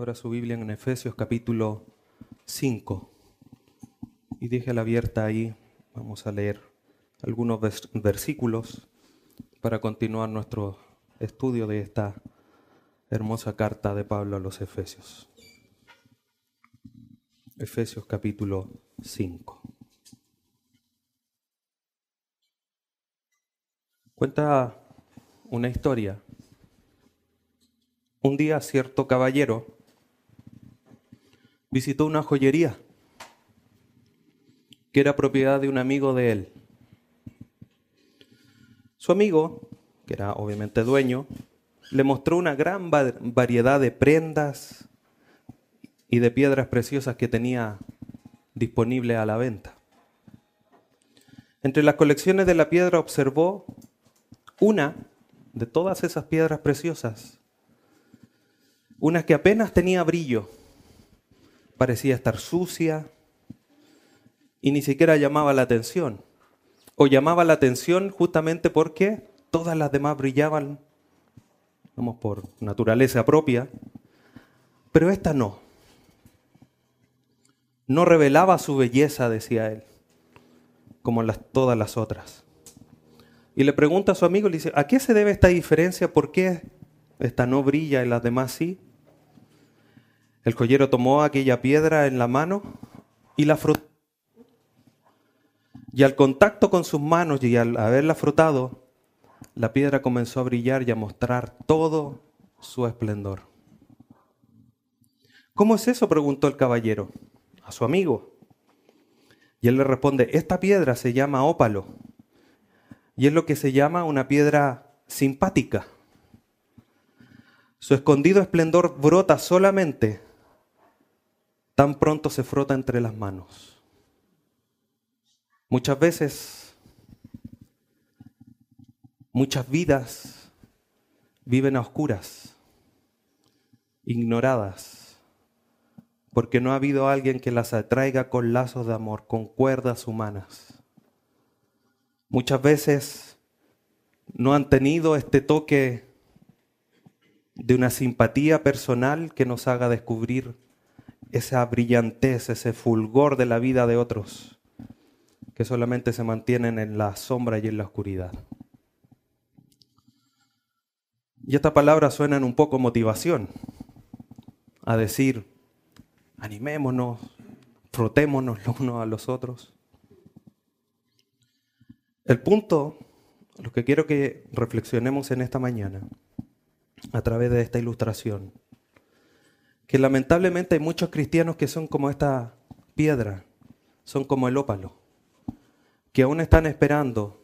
Abra su Biblia en Efesios capítulo 5 y déjela abierta ahí. Vamos a leer algunos versículos para continuar nuestro estudio de esta hermosa carta de Pablo a los Efesios. Efesios capítulo 5. Cuenta una historia. Un día cierto caballero visitó una joyería que era propiedad de un amigo de él. Su amigo, que era obviamente dueño, le mostró una gran variedad de prendas y de piedras preciosas que tenía disponible a la venta. Entre las colecciones de la piedra observó una de todas esas piedras preciosas, una que apenas tenía brillo, parecía estar sucia y ni siquiera llamaba la atención. O llamaba la atención justamente porque todas las demás brillaban, vamos, por naturaleza propia, pero esta no. No revelaba su belleza, decía él, como las, todas las otras. Y le pregunta a su amigo, le dice, ¿a qué se debe esta diferencia? ¿Por qué esta no brilla y las demás sí? El joyero tomó aquella piedra en la mano y la frotó. Y al contacto con sus manos y al haberla frotado, la piedra comenzó a brillar y a mostrar todo su esplendor. ¿Cómo es eso? preguntó el caballero a su amigo. Y él le responde, esta piedra se llama ópalo y es lo que se llama una piedra simpática. Su escondido esplendor brota solamente tan pronto se frota entre las manos. Muchas veces, muchas vidas viven a oscuras, ignoradas, porque no ha habido alguien que las atraiga con lazos de amor, con cuerdas humanas. Muchas veces no han tenido este toque de una simpatía personal que nos haga descubrir esa brillantez, ese fulgor de la vida de otros que solamente se mantienen en la sombra y en la oscuridad. Y esta palabra suena en un poco motivación, a decir, animémonos, frotémonos los unos a los otros. El punto, lo que quiero que reflexionemos en esta mañana, a través de esta ilustración, que lamentablemente hay muchos cristianos que son como esta piedra, son como el ópalo, que aún están esperando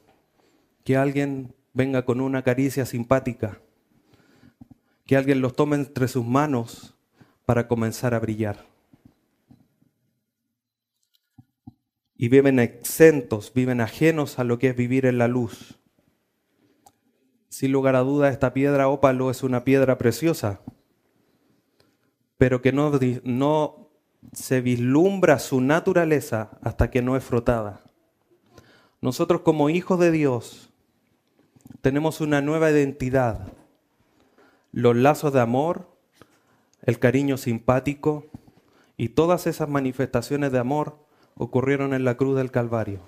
que alguien venga con una caricia simpática, que alguien los tome entre sus manos para comenzar a brillar. Y viven exentos, viven ajenos a lo que es vivir en la luz. Sin lugar a duda, esta piedra ópalo es una piedra preciosa, pero que no, no se vislumbra su naturaleza hasta que no es frotada. Nosotros como hijos de Dios tenemos una nueva identidad. Los lazos de amor, el cariño simpático y todas esas manifestaciones de amor ocurrieron en la cruz del Calvario.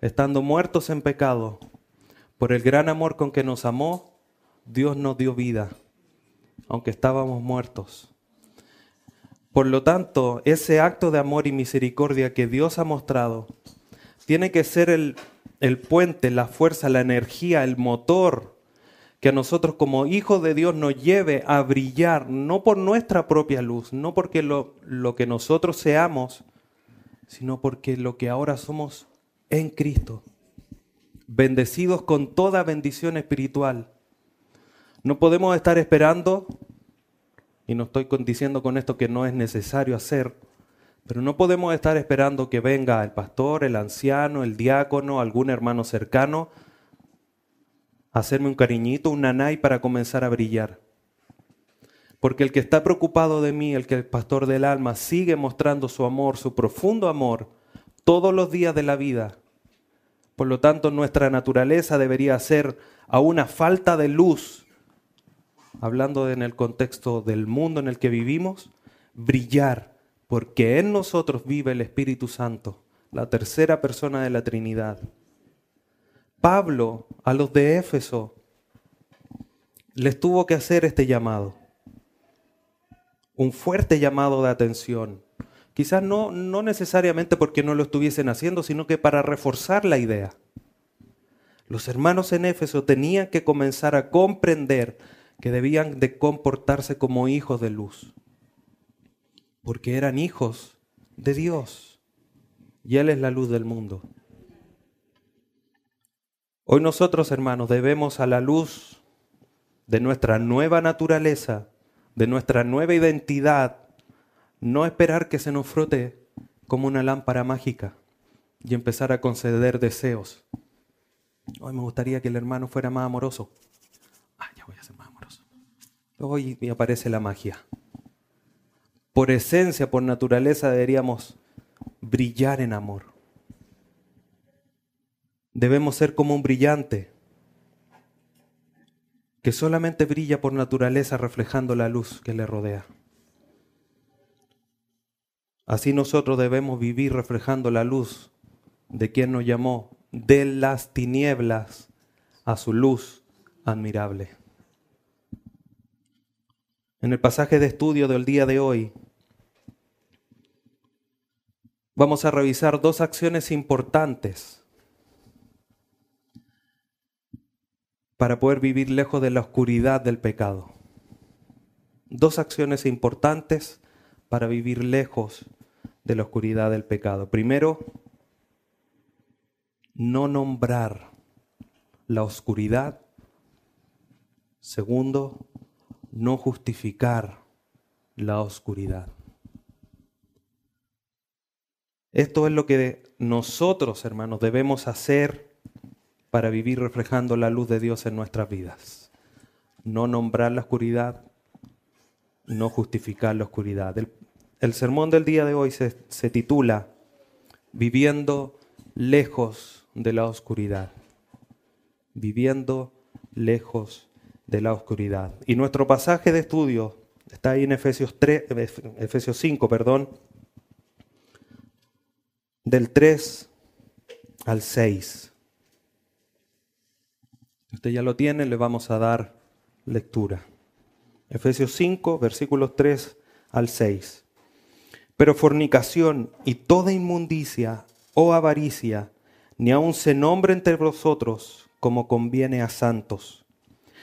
Estando muertos en pecado, por el gran amor con que nos amó, Dios nos dio vida, aunque estábamos muertos. Por lo tanto, ese acto de amor y misericordia que Dios ha mostrado tiene que ser el, puente, la fuerza, la energía, el motor que a nosotros como hijos de Dios nos lleve a brillar, no por nuestra propia luz, no porque lo, lo que nosotros seamos, sino porque lo que ahora somos en Cristo, bendecidos con toda bendición espiritual. No podemos estar esperando y no estoy diciendo con esto que no es necesario hacer, pero no podemos estar esperando que venga el pastor, el anciano, el diácono, algún hermano cercano, a hacerme un cariñito, un nanay para comenzar a brillar. Porque el que está preocupado de mí, el que el pastor del alma sigue mostrando su amor, su profundo amor, todos los días de la vida. Por lo tanto, nuestra naturaleza debería ser a una falta de luz hablando en el contexto del mundo en el que vivimos, brillar, porque en nosotros vive el Espíritu Santo, la tercera persona de la Trinidad. Pablo a los de Éfeso les tuvo que hacer este llamado, un fuerte llamado de atención. Quizás no, no necesariamente porque no lo estuviesen haciendo, sino que para reforzar la idea. Los hermanos en Éfeso tenían que comenzar a comprender que debían de comportarse como hijos de luz, porque eran hijos de Dios y Él es la luz del mundo. Hoy nosotros, hermanos, debemos a la luz de nuestra nueva naturaleza, de nuestra nueva identidad, no esperar que se nos frote como una lámpara mágica y empezar a conceder deseos. Hoy me gustaría que el hermano fuera más amoroso. Ah, ya voy a ser más amoroso. Hoy me aparece la magia. Por esencia, por naturaleza, deberíamos brillar en amor. Debemos ser como un brillante que solamente brilla por naturaleza reflejando la luz que le rodea. Así nosotros debemos vivir reflejando la luz de quien nos llamó de las tinieblas a su luz admirable. En el pasaje de estudio del día de hoy, vamos a revisar dos acciones importantes para poder vivir lejos de la oscuridad del pecado. Dos acciones importantes para vivir lejos de la oscuridad del pecado. Primero, no nombrar la oscuridad. Segundo, no justificar la oscuridad. Esto es lo que nosotros, hermanos, debemos hacer para vivir reflejando la luz de Dios en nuestras vidas. No nombrar la oscuridad, no justificar la oscuridad. El, sermón del día de hoy se, se titula Viviendo lejos de la oscuridad. Viviendo lejos de la oscuridad. Y nuestro pasaje de estudio está ahí en Efesios, 3, Efesios 5, perdón, del 3 al 6. Usted ya lo tiene, le vamos a dar lectura. Efesios 5, versículos 3 al 6. Pero fornicación y toda inmundicia o avaricia, ni aun se nombre entre vosotros como conviene a santos,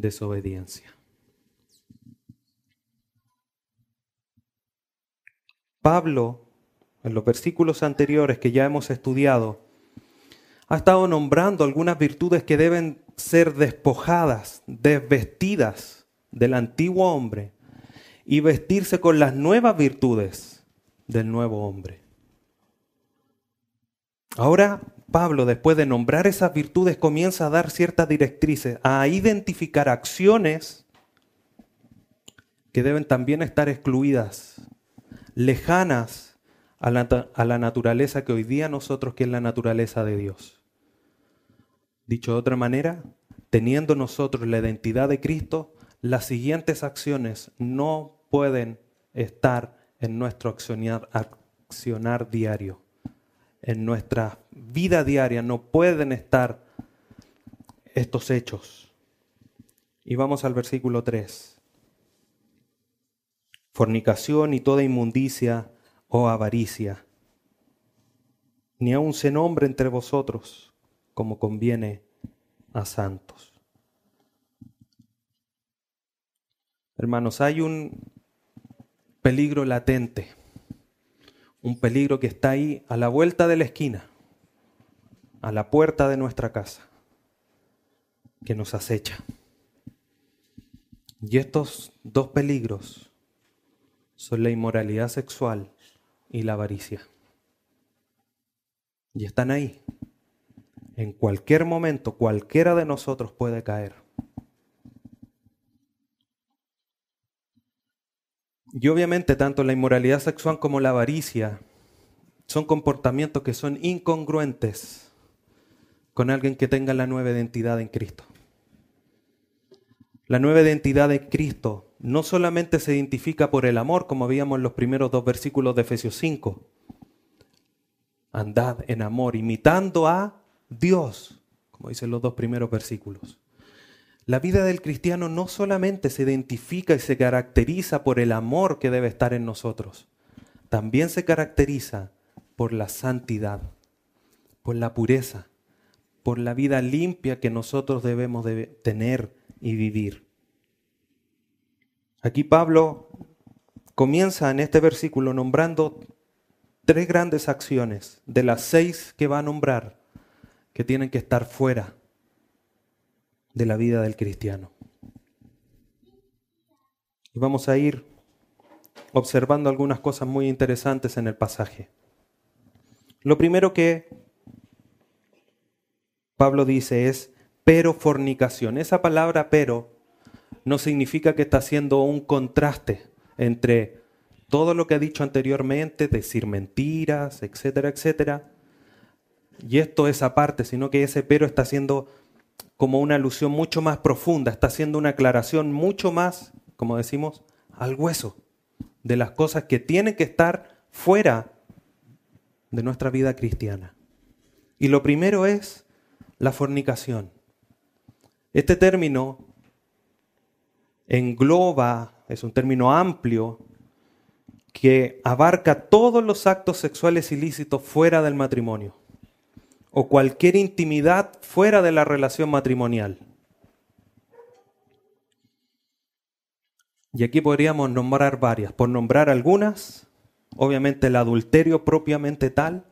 desobediencia. Pablo, en los versículos anteriores que ya hemos estudiado, ha estado nombrando algunas virtudes que deben ser despojadas, desvestidas del antiguo hombre y vestirse con las nuevas virtudes del nuevo hombre. Ahora Pablo, después de nombrar esas virtudes, comienza a dar ciertas directrices, a identificar acciones que deben también estar excluidas, lejanas a la, naturaleza que hoy día nosotros, que es la naturaleza de Dios. Dicho de otra manera, teniendo nosotros la identidad de Cristo, las siguientes acciones no pueden estar en nuestro accionar diario. En nuestra vida diaria no pueden estar estos hechos. Y vamos al versículo 3. Fornicación y toda inmundicia o avaricia. Ni aun se nombre entre vosotros como conviene a santos. Hermanos, hay un peligro latente, un peligro que está ahí a la vuelta de la esquina, a la puerta de nuestra casa, que nos acecha. Y estos dos peligros son la inmoralidad sexual y la avaricia. Y están ahí. En cualquier momento, cualquiera de nosotros puede caer. Y obviamente tanto la inmoralidad sexual como la avaricia son comportamientos que son incongruentes con alguien que tenga la nueva identidad en Cristo. La nueva identidad en Cristo no solamente se identifica por el amor, como veíamos en los primeros dos versículos de Efesios 5. Andad en amor, imitando a Dios, como dicen los dos primeros versículos. La vida del cristiano no solamente se identifica y se caracteriza por el amor que debe estar en nosotros, también se caracteriza por la santidad, por la pureza, por la vida limpia que nosotros debemos de tener y vivir. Aquí Pablo comienza en este versículo nombrando tres grandes acciones de las seis que va a nombrar que tienen que estar fuera de la vida del cristiano. Y vamos a ir observando algunas cosas muy interesantes en el pasaje. Lo primero que Pablo dice es, pero fornicación. Esa palabra pero no significa que está haciendo un contraste entre todo lo que ha dicho anteriormente, decir mentiras, etcétera, etcétera. Y esto es aparte, sino que ese pero está haciendo como una alusión mucho más profunda, está haciendo una aclaración mucho más, como decimos, al hueso de las cosas que tienen que estar fuera de nuestra vida cristiana. Y lo primero es la fornicación. Este término engloba, es un término amplio, que abarca todos los actos sexuales ilícitos fuera del matrimonio o cualquier intimidad fuera de la relación matrimonial. Y aquí podríamos nombrar varias. Por nombrar algunas, obviamente el adulterio propiamente tal,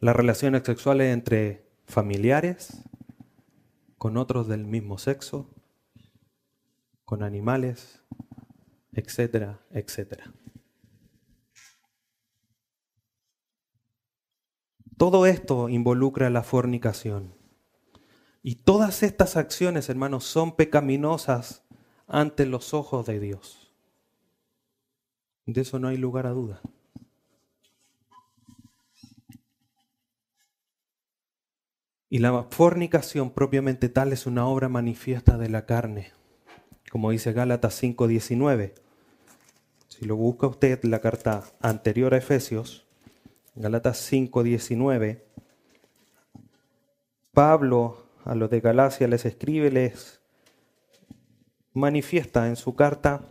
las relaciones sexuales entre familiares, con otros del mismo sexo, con animales, etcétera, etcétera. Todo esto involucra la fornicación. Y todas estas acciones, hermanos, son pecaminosas ante los ojos de Dios. De eso no hay lugar a duda. Y la fornicación propiamente tal es una obra manifiesta de la carne, como dice Gálatas 5:19. Si lo busca usted, la carta anterior a Efesios, Gálatas 5:19, Pablo a los de Galacia les escribe, les manifiesta en su carta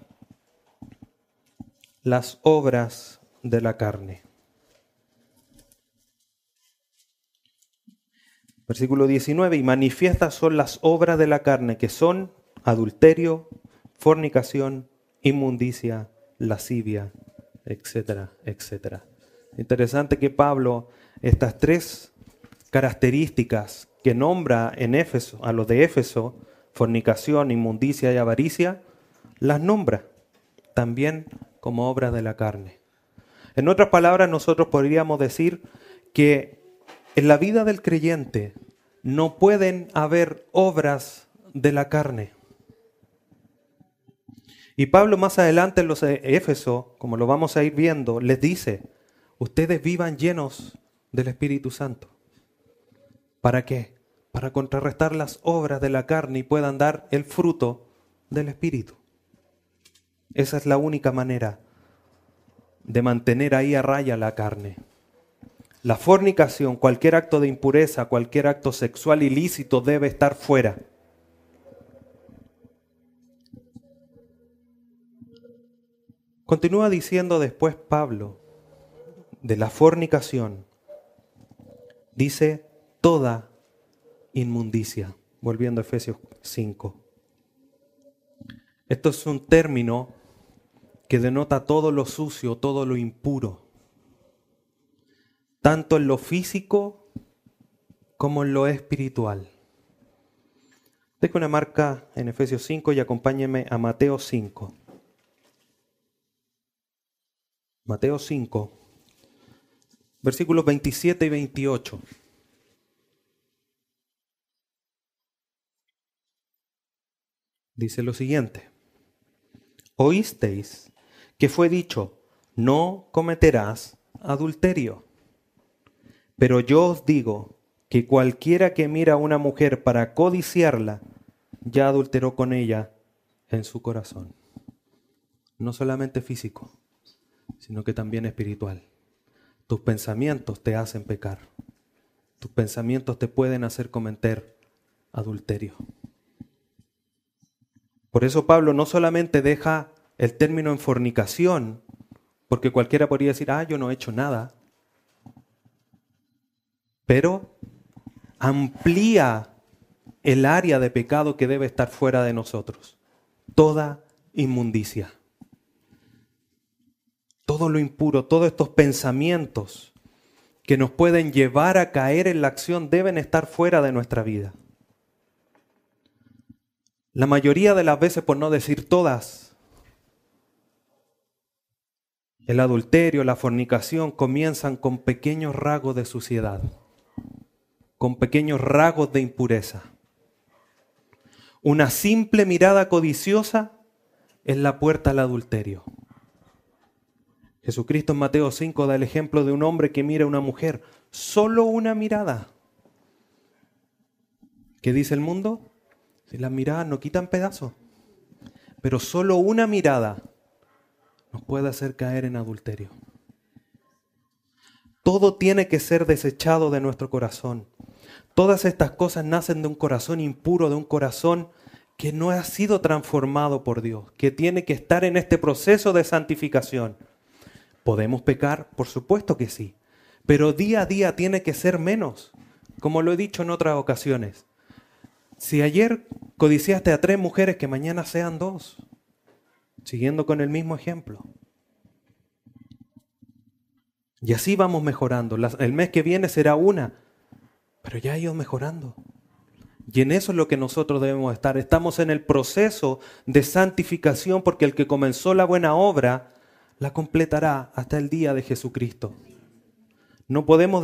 las obras de la carne. Versículo 19, y manifiestas son las obras de la carne, que son adulterio, fornicación, inmundicia, lascivia, etcétera, etcétera. Interesante que Pablo estas tres características que nombra en Éfeso, a los de Éfeso, fornicación, inmundicia y avaricia, las nombra también como obras de la carne. En otras palabras, nosotros podríamos decir que en la vida del creyente no pueden haber obras de la carne. Y Pablo más adelante en los Éfeso, como lo vamos a ir viendo, les dice, ustedes vivan llenos del Espíritu Santo. ¿Para qué? Para contrarrestar las obras de la carne y puedan dar el fruto del Espíritu. Esa es la única manera de mantener ahí a raya la carne. La fornicación, cualquier acto de impureza, cualquier acto sexual ilícito debe estar fuera. Continúa diciendo después Pablo de la fornicación. Dice toda inmundicia, volviendo a Efesios 5. Esto es un término que denota todo lo sucio, todo lo impuro tanto en lo físico como en lo espiritual. Dejo una marca en Efesios 5 y acompáñenme a Mateo 5. Mateo 5, versículos 27 y 28. Dice lo siguiente. Oísteis que fue dicho, no cometerás adulterio. Pero yo os digo que cualquiera que mira a una mujer para codiciarla, ya adulteró con ella en su corazón. No solamente físico, sino que también espiritual. Tus pensamientos te hacen pecar. Tus pensamientos te pueden hacer cometer adulterio. Por eso Pablo no solamente deja el término en fornicación, porque cualquiera podría decir, ah, yo no he hecho nada, pero amplía el área de pecado que debe estar fuera de nosotros. Toda inmundicia. Todo lo impuro, todos estos pensamientos que nos pueden llevar a caer en la acción deben estar fuera de nuestra vida. La mayoría de las veces, por no decir todas, el adulterio, la fornicación comienzan con pequeños rasgos de suciedad, con pequeños rasgos de impureza. Una simple mirada codiciosa es la puerta al adulterio. Jesucristo en Mateo 5 da el ejemplo de un hombre que mira a una mujer, solo una mirada. ¿Qué dice el mundo? Si las miradas no quitan pedazos, pero solo una mirada nos puede hacer caer en adulterio. Todo tiene que ser desechado de nuestro corazón. Todas estas cosas nacen de un corazón impuro, de un corazón que no ha sido transformado por Dios, que tiene que estar en este proceso de santificación. ¿Podemos pecar? Por supuesto que sí, pero día a día tiene que ser menos, como lo he dicho en otras ocasiones. Si ayer codiciaste a tres mujeres, que mañana sean dos, siguiendo con el mismo ejemplo. Y así vamos mejorando. El mes que viene será una, pero ya ha ido mejorando. Y en eso es lo que nosotros debemos estar. Estamos en el proceso de santificación porque el que comenzó la buena obra la completará hasta el día de Jesucristo. No podemos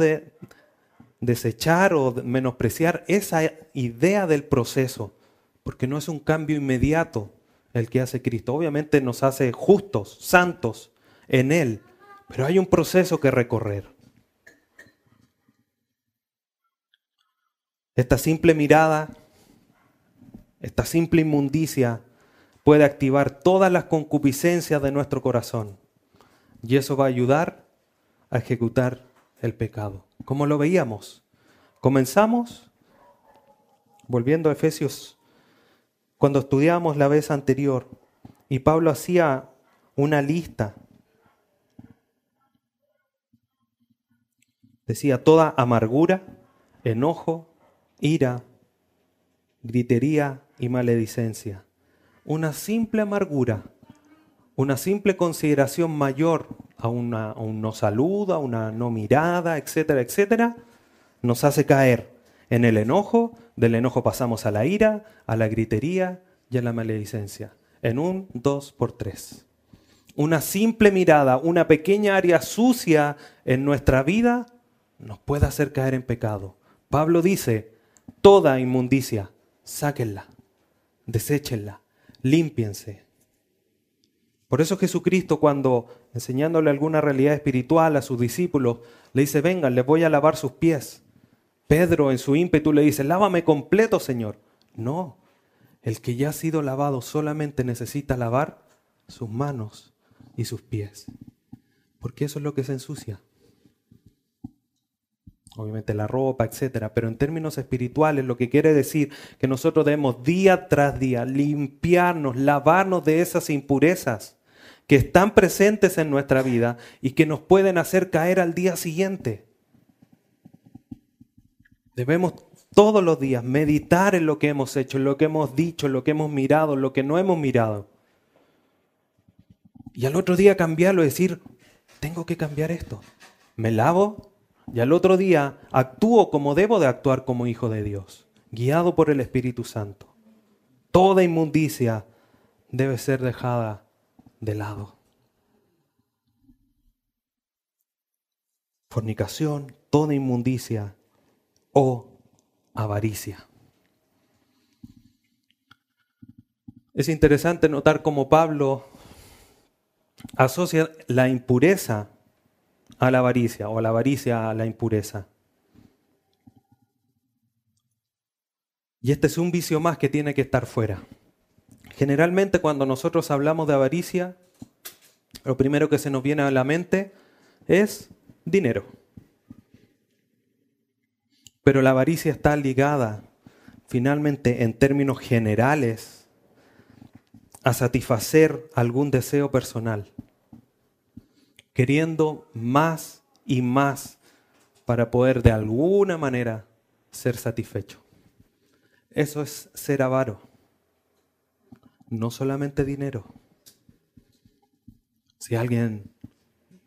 desechar o menospreciar esa idea del proceso, porque no es un cambio inmediato el que hace Cristo. Obviamente nos hace justos, santos en Él, pero hay un proceso que recorrer. Esta simple mirada, esta simple inmundicia puede activar todas las concupiscencias de nuestro corazón. Y eso va a ayudar a ejecutar el pecado. Como lo veíamos, comenzamos, volviendo a Efesios, cuando estudiamos la vez anterior, y Pablo hacía una lista. Decía toda amargura, enojo, ira, gritería y maledicencia. Una simple amargura, una simple consideración mayor a, una, un no saludo, a una no mirada, etcétera, etcétera, nos hace caer en el enojo, del enojo pasamos a la ira, a la gritería y a la maledicencia. En un dos por tres. Una simple mirada, una pequeña área sucia en nuestra vida nos puede hacer caer en pecado. Pablo dice, toda inmundicia, sáquenla, deséchenla, límpiense. Por eso Jesucristo cuando enseñándole alguna realidad espiritual a sus discípulos, le dice, vengan, les voy a lavar sus pies. Pedro en su ímpetu le dice, lávame completo, Señor. No, el que ya ha sido lavado solamente necesita lavar sus manos y sus pies. Porque eso es lo que se ensucia obviamente la ropa, etcétera, pero en términos espirituales lo que quiere decir que nosotros debemos día tras día limpiarnos, lavarnos de esas impurezas que están presentes en nuestra vida y que nos pueden hacer caer al día siguiente. Debemos todos los días meditar en lo que hemos hecho, en lo que hemos dicho, en lo que hemos mirado, en lo que no hemos mirado. Y al otro día cambiarlo y decir, tengo que cambiar esto. Me lavo, y al otro día actúo como debo de actuar como hijo de Dios, guiado por el Espíritu Santo. toda inmundicia debe ser dejada de lado. Fornicación, toda inmundicia o avaricia. Es interesante notar cómo Pablo asocia la impureza a la avaricia o la avaricia a la impureza. Y este es un vicio más que tiene que estar fuera. Generalmente cuando nosotros hablamos de avaricia, lo primero que se nos viene a la mente es dinero. Pero la avaricia está ligada finalmente en términos generales a satisfacer algún deseo personal, queriendo más y más para poder de alguna manera ser satisfecho. Eso es ser avaro, no solamente dinero. Si alguien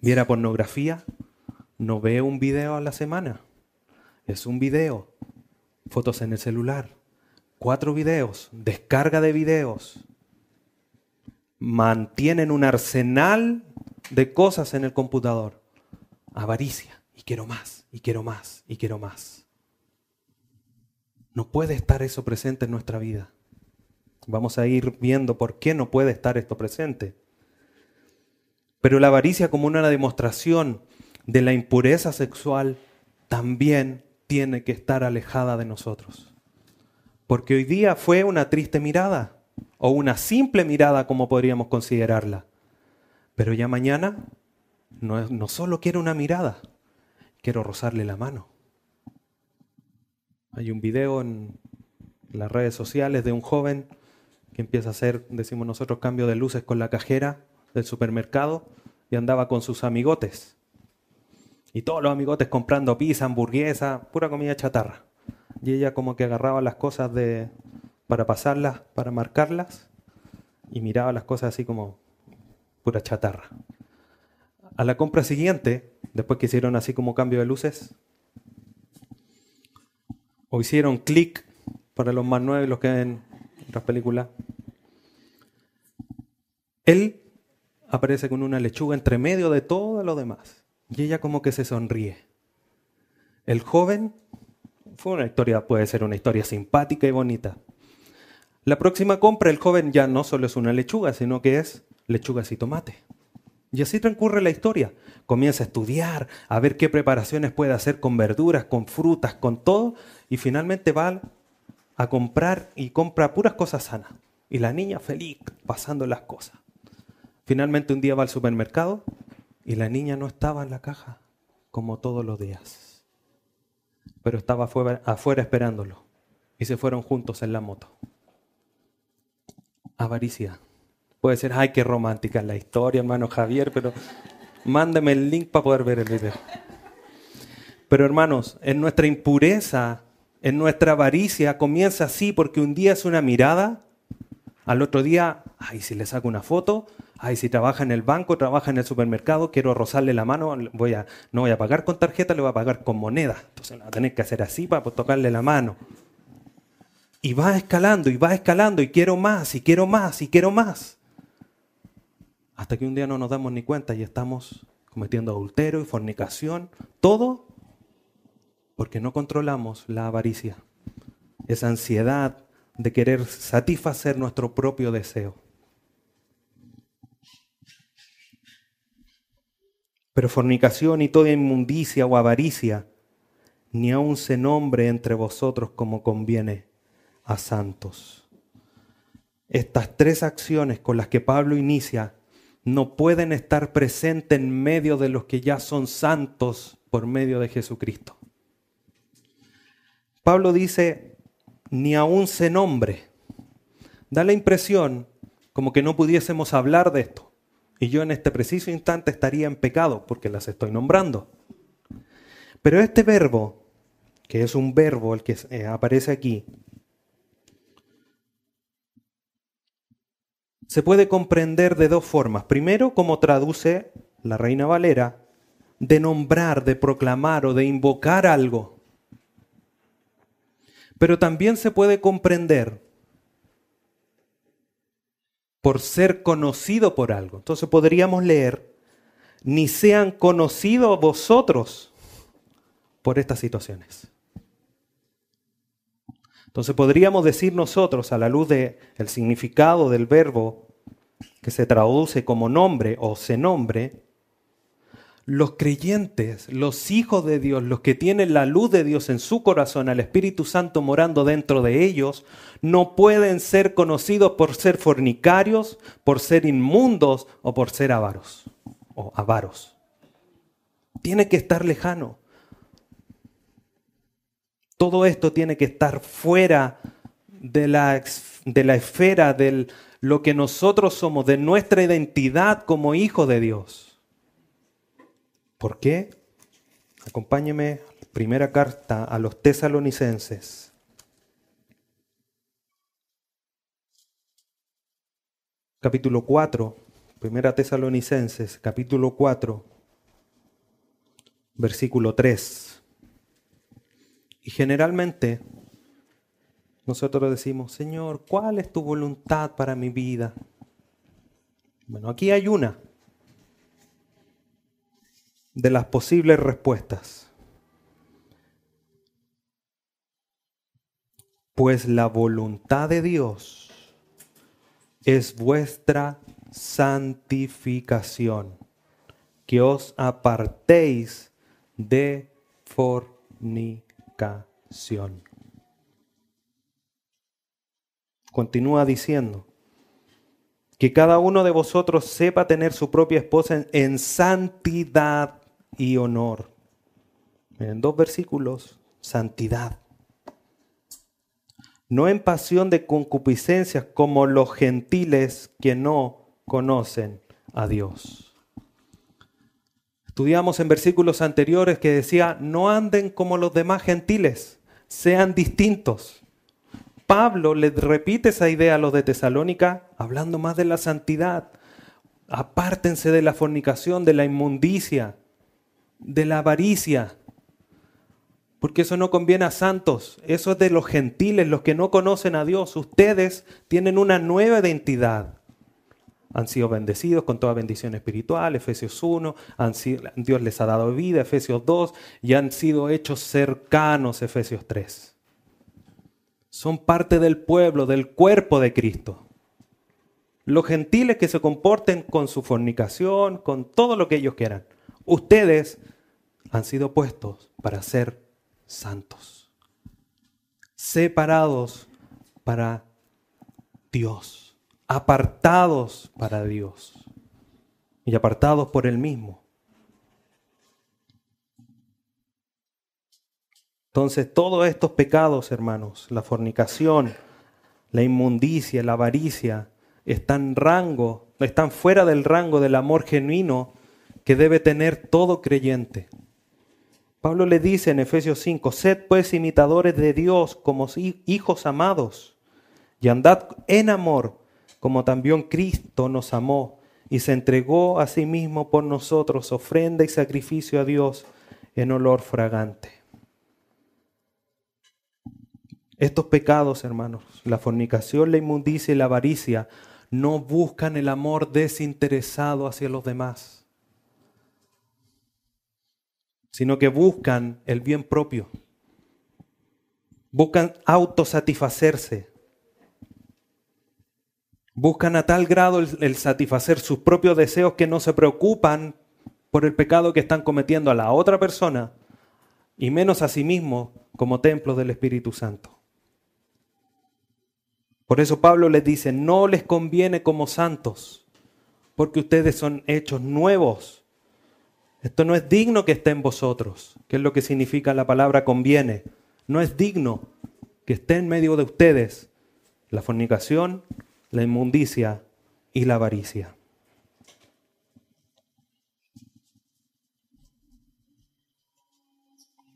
viera pornografía, no ve un video a la semana, es un video, fotos en el celular, cuatro videos, descarga de videos, mantienen un arsenal de cosas en el computador. Avaricia. Y quiero más, y quiero más, y quiero más. No puede estar eso presente en nuestra vida. Vamos a ir viendo por qué no puede estar esto presente. Pero la avaricia como una demostración de la impureza sexual también tiene que estar alejada de nosotros. Porque hoy día fue una triste mirada o una simple mirada como podríamos considerarla. Pero ya mañana no, no solo quiero una mirada, quiero rozarle la mano. Hay un video en las redes sociales de un joven empieza a hacer, decimos nosotros, cambio de luces con la cajera del supermercado y andaba con sus amigotes. Y todos los amigotes comprando pizza, hamburguesa, pura comida chatarra. Y ella como que agarraba las cosas de, para pasarlas, para marcarlas, y miraba las cosas así como pura chatarra. A la compra siguiente, después que hicieron así como cambio de luces, o hicieron clic para los más nuevos, los que ven otras películas, él aparece con una lechuga entre medio de todo lo demás. Y ella como que se sonríe. El joven, fue una historia, puede ser una historia simpática y bonita. La próxima compra, el joven ya no solo es una lechuga, sino que es lechugas y tomate. Y así transcurre la historia. Comienza a estudiar, a ver qué preparaciones puede hacer con verduras, con frutas, con todo, y finalmente va a comprar y compra puras cosas sanas. Y la niña feliz, pasando las cosas. Finalmente un día va al supermercado y la niña no estaba en la caja, como todos los días. Pero estaba afuera, esperándolo. Y se fueron juntos en la moto avaricia. Puede ser, ay, qué romántica la historia, hermano Javier, pero mándame el link para poder ver el video. Pero hermanos, en nuestra impureza, en nuestra avaricia, comienza así porque un día es una mirada, al otro día, ay, si le saco una foto, ay, si trabaja en el banco, trabaja en el supermercado, quiero rozarle la mano, voy a, no voy a pagar con tarjeta, le voy a pagar con moneda. Entonces, va a tener que hacer así para tocarle la mano. Y va escalando y va escalando y quiero más y quiero más y quiero más. Hasta que un día no nos damos ni cuenta y estamos cometiendo adulterio y fornicación, todo porque no controlamos la avaricia, esa ansiedad de querer satisfacer nuestro propio deseo. Pero fornicación y toda inmundicia o avaricia, ni aun se nombre entre vosotros como conviene a santos. Estas tres acciones con las que Pablo inicia no pueden estar presentes en medio de los que ya son santos por medio de Jesucristo. Pablo dice, ni aún se nombre. Da la impresión como que no pudiésemos hablar de esto. Y yo en este preciso instante estaría en pecado porque las estoy nombrando. Pero este verbo, que es un verbo el que eh, aparece aquí, se puede comprender de dos formas. Primero, como traduce la Reina Valera, de nombrar, de proclamar o de invocar algo. Pero también se puede comprender por ser conocido por algo. Entonces podríamos leer, ni sean conocidos vosotros por estas situaciones. Entonces podríamos decir nosotros, a la luz del el significado del verbo que se traduce como nombre o se nombre, los creyentes, los hijos de Dios, los que tienen la luz de Dios en su corazón, al Espíritu Santo morando dentro de ellos, no pueden ser conocidos por ser fornicarios, por ser inmundos o por ser avaros o avaros. Tiene que estar lejano. Todo esto tiene que estar fuera de la, de la esfera de lo que nosotros somos, de nuestra identidad como hijos de Dios. ¿Por qué? Acompáñeme, primera carta a los tesalonicenses. Capítulo 4, primera tesalonicenses, capítulo 4, versículo 3. Y generalmente nosotros decimos, Señor, ¿cuál es tu voluntad para mi vida? Bueno, aquí hay una de las posibles respuestas. Pues la voluntad de Dios es vuestra santificación, que os apartéis de fornicación. Continúa diciendo, que cada uno de vosotros sepa tener su propia esposa en, santidad y honor. En dos versículos, santidad. No en pasión de concupiscencias como los gentiles que no conocen a Dios. Estudiamos en versículos anteriores que decía, no anden como los demás gentiles, sean distintos. Pablo le repite esa idea a los de Tesalónica, hablando más de la santidad. Apártense de la fornicación, de la inmundicia, de la avaricia, porque eso no conviene a santos, eso es de los gentiles, los que no conocen a Dios. Ustedes tienen una nueva identidad. Han sido bendecidos con toda bendición espiritual, Efesios 1, Dios les ha dado vida, Efesios 2, y han sido hechos cercanos, Efesios 3. Son parte del pueblo, del cuerpo de Cristo. Los gentiles que se comporten con su fornicación, con todo lo que ellos quieran. Ustedes han sido puestos para ser santos, separados para Dios, apartados para Dios y apartados por Él mismo. Entonces todos estos pecados, hermanos, la fornicación, la inmundicia, la avaricia, están rango, están fuera del rango del amor genuino que debe tener todo creyente. Pablo le dice en Efesios 5, sed pues imitadores de Dios como hijos amados y andad en amor como también Cristo nos amó y se entregó a sí mismo por nosotros, ofrenda y sacrificio a Dios en olor fragante. Estos pecados, hermanos, la fornicación, la inmundicia y la avaricia, no buscan el amor desinteresado hacia los demás sino que buscan el bien propio. Buscan autosatisfacerse. Buscan a tal grado el, satisfacer sus propios deseos que no se preocupan por el pecado que están cometiendo a la otra persona y menos a sí mismos como templo del Espíritu Santo. Por eso Pablo les dice, no les conviene como santos, porque ustedes son hechos nuevos esto no es digno que esté en vosotros, que es lo que significa la palabra conviene. No es digno que esté en medio de ustedes la fornicación, la inmundicia y la avaricia.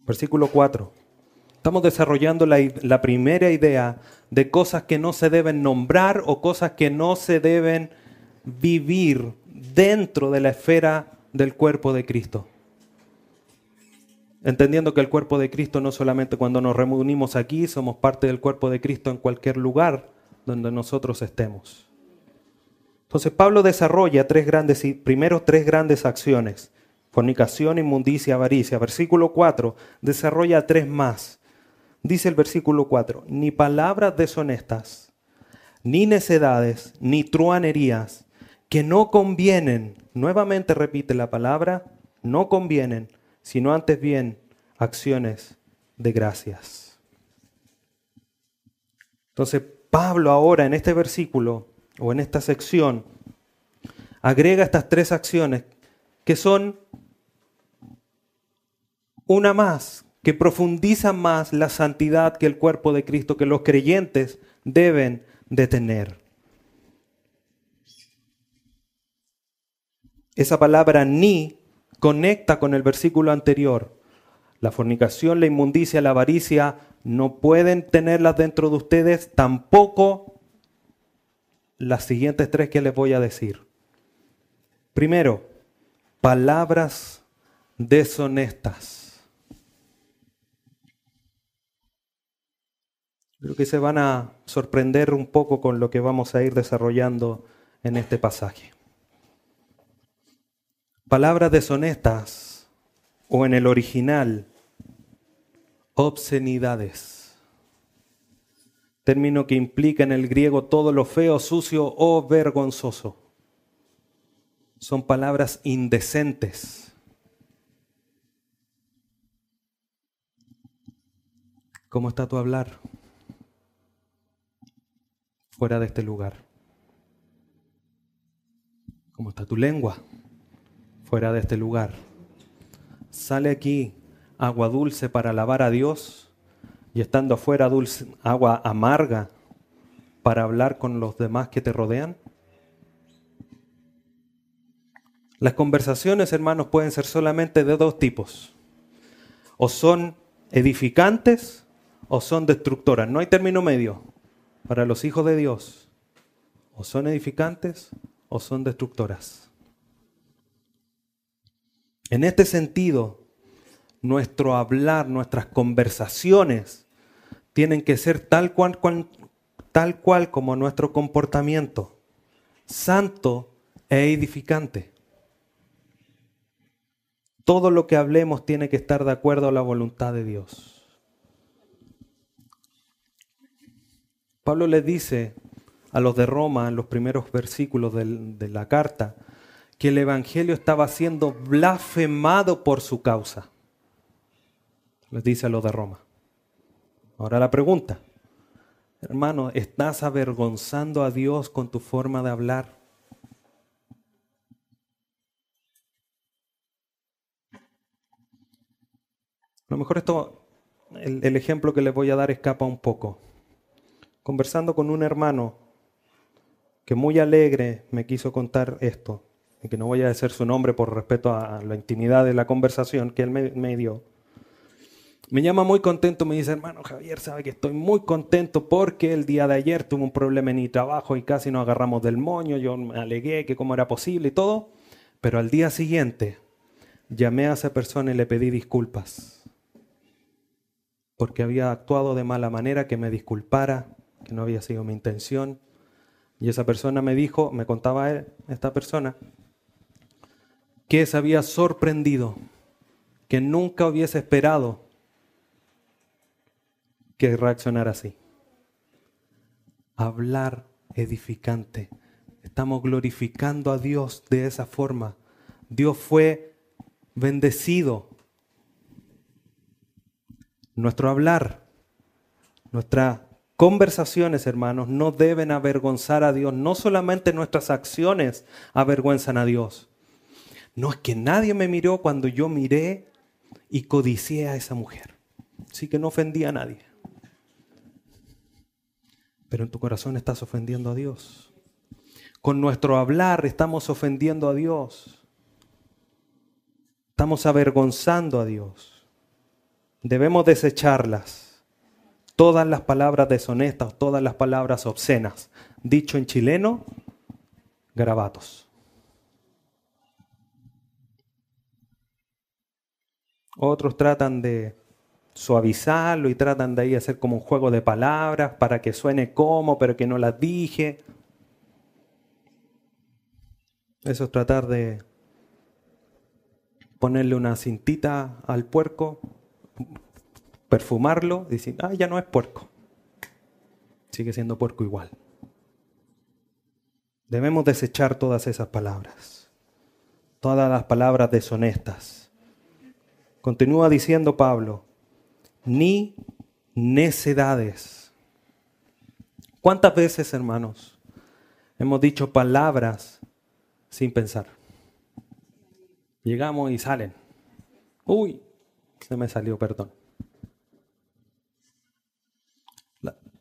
Versículo 4. Estamos desarrollando la, la, primera idea de cosas que no se deben nombrar o cosas que no se deben vivir dentro de la esfera del cuerpo de Cristo. Entendiendo que el cuerpo de Cristo no solamente cuando nos reunimos aquí, somos parte del cuerpo de Cristo en cualquier lugar donde nosotros estemos. Entonces Pablo desarrolla tres grandes, primero tres grandes acciones. Fornicación, inmundicia, avaricia. Versículo 4 desarrolla tres más. Dice el versículo 4, ni palabras deshonestas, ni necedades, ni truanerías, que no convienen. Nuevamente repite la palabra, no convienen, sino antes bien acciones de gracias. Entonces Pablo ahora en este versículo o en esta sección agrega estas tres acciones que son una más, que profundizan más la santidad que el cuerpo de Cristo, que los creyentes deben de tener. Esa palabra ni conecta con el versículo anterior. La fornicación, la inmundicia, la avaricia no pueden tenerlas dentro de ustedes, tampoco las siguientes tres que les voy a decir. Primero, palabras deshonestas. Creo que se van a sorprender un poco con lo que vamos a ir desarrollando en este pasaje. Palabras deshonestas o en el original obscenidades. Término que implica en el griego todo lo feo, sucio o vergonzoso. Son palabras indecentes. ¿Cómo está tu hablar? Fuera de este lugar. ¿Cómo está tu lengua? Fuera de este lugar. Sale aquí agua dulce para alabar a Dios y estando afuera dulce, agua amarga para hablar con los demás que te rodean? Las conversaciones, hermanos, pueden ser solamente de dos tipos. O son edificantes o son destructoras. No hay término medio para los hijos de Dios. O son edificantes o son destructoras. En este sentido, nuestro hablar, nuestras conversaciones tienen que ser tal cual, tal cual como nuestro comportamiento, santo e edificante. Todo lo que hablemos tiene que estar de acuerdo a la voluntad de Dios. Pablo le dice a los de Roma en los primeros versículos de la carta que el Evangelio estaba siendo blasfemado por su causa les dice a los de Roma. Ahora la pregunta, hermano, ¿estás avergonzando a Dios con tu forma de hablar? A lo mejor esto, el, el ejemplo que les voy a dar escapa un poco. Conversando con un hermano que muy alegre me quiso contar esto, y que no voy a decir su nombre por respeto a la intimidad de la conversación que él me dio. Me llama muy contento, me dice, hermano Javier, sabe que estoy muy contento porque el día de ayer tuve un problema en mi trabajo y casi nos agarramos del moño, yo me alegué que cómo era posible y todo, pero al día siguiente llamé a esa persona y le pedí disculpas porque había actuado de mala manera, que me disculpara, que no había sido mi intención. Y esa persona me dijo, me contaba esta persona, que se había sorprendido, que nunca hubiese esperado que reaccionar así. Hablar edificante. Estamos glorificando a Dios de esa forma. Dios fue bendecido. Nuestro hablar, nuestras conversaciones, hermanos, no deben avergonzar a Dios. No solamente nuestras acciones avergüenzan a Dios. No es que nadie me miró cuando yo miré y codicié a esa mujer. Así que no ofendí a nadie pero en tu corazón estás ofendiendo a Dios. Con nuestro hablar estamos ofendiendo a Dios. Estamos avergonzando a Dios. Debemos desecharlas. Todas las palabras deshonestas, todas las palabras obscenas. Dicho en chileno, grabatos. Otros tratan de suavizarlo y tratan de ahí hacer como un juego de palabras para que suene como, pero que no las dije. Eso es tratar de ponerle una cintita al puerco, perfumarlo y decir, ah, ya no es puerco. Sigue siendo puerco igual. Debemos desechar todas esas palabras, todas las palabras deshonestas. Continúa diciendo Pablo, ni necedades. ¿Cuántas veces, hermanos, hemos dicho palabras sin pensar? Llegamos y salen. Uy, se me salió, perdón.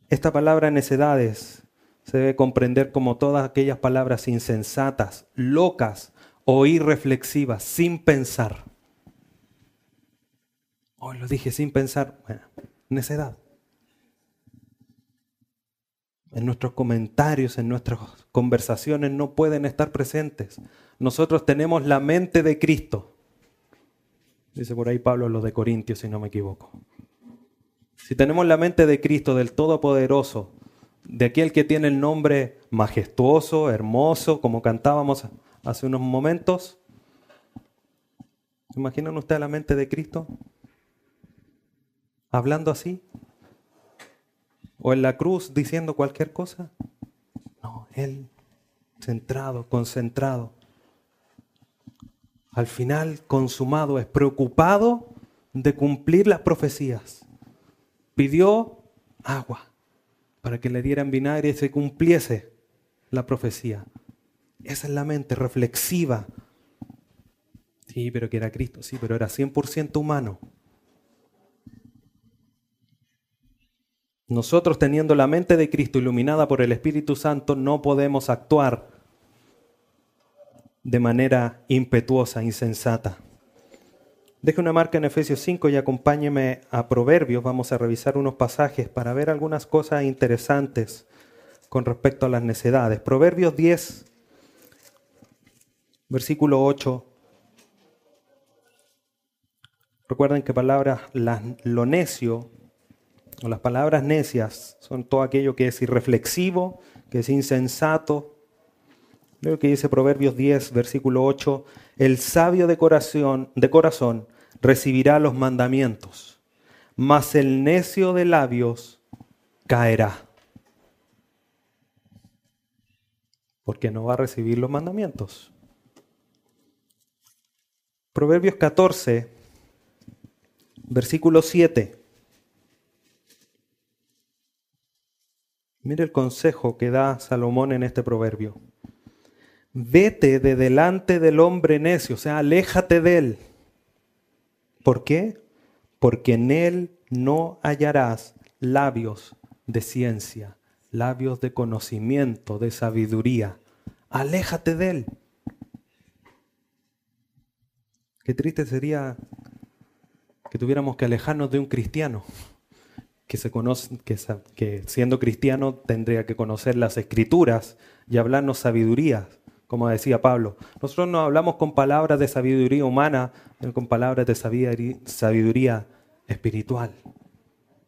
Esta palabra necedades se debe comprender como todas aquellas palabras insensatas, locas o irreflexivas, sin pensar. Hoy lo dije sin pensar. Bueno, necedad. En nuestros comentarios, en nuestras conversaciones no pueden estar presentes. Nosotros tenemos la mente de Cristo. Dice por ahí Pablo lo de Corintios, si no me equivoco. Si tenemos la mente de Cristo, del Todopoderoso, de aquel que tiene el nombre majestuoso, hermoso, como cantábamos hace unos momentos, ¿se imaginan ustedes la mente de Cristo? Hablando así. O en la cruz diciendo cualquier cosa. No, Él centrado, concentrado. Al final consumado, es preocupado de cumplir las profecías pidió agua para que le dieran vinagre y se cumpliese la profecía. Esa es la mente reflexiva. Sí, pero que era Cristo, sí, pero era 100% humano. Nosotros teniendo la mente de Cristo iluminada por el Espíritu Santo no podemos actuar de manera impetuosa, insensata. Deje una marca en Efesios 5 y acompáñeme a Proverbios. Vamos a revisar unos pasajes para ver algunas cosas interesantes con respecto a las necedades. Proverbios 10, versículo 8. Recuerden que palabras, lo necio, las palabras necias, son todo aquello que es irreflexivo, que es insensato. Veo que dice Proverbios 10, versículo 8, el sabio de corazón, de corazón recibirá los mandamientos, mas el necio de labios caerá. Porque no va a recibir los mandamientos. Proverbios 14, versículo 7. Mire el consejo que da Salomón en este proverbio. Vete de delante del hombre necio, o sea, aléjate de él ¿Por qué? Porque en él no hallarás labios de ciencia, labios de conocimiento, de sabiduría. Aléjate de él. Qué triste sería que tuviéramos que alejarnos de un cristiano que, se conoce, que, que siendo cristiano tendría que conocer las escrituras y hablarnos sabiduría como decía Pablo. Nosotros no hablamos con palabras de sabiduría humana, sino con palabras de sabiduría espiritual.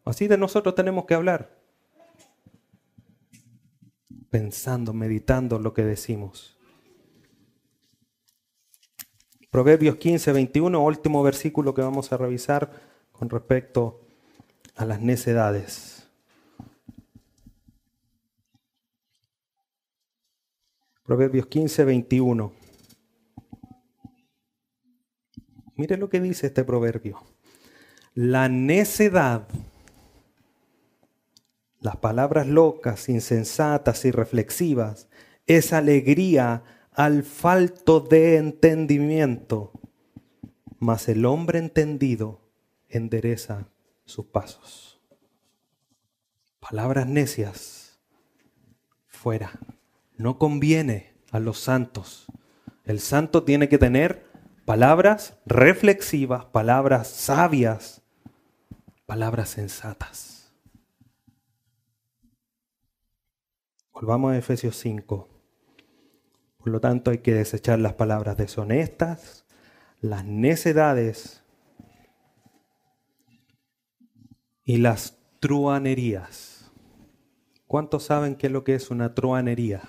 Así de nosotros tenemos que hablar, pensando, meditando lo que decimos. Proverbios 15, 21, último versículo que vamos a revisar con respecto a las necedades. Proverbios 15, 21. Mire lo que dice este proverbio. La necedad, las palabras locas, insensatas y reflexivas, es alegría al falto de entendimiento, mas el hombre entendido endereza sus pasos. Palabras necias, fuera no conviene a los santos. El santo tiene que tener palabras reflexivas, palabras sabias, palabras sensatas. Volvamos a Efesios 5. Por lo tanto, hay que desechar las palabras deshonestas, las necedades y las truanerías. ¿Cuántos saben qué es lo que es una truanería?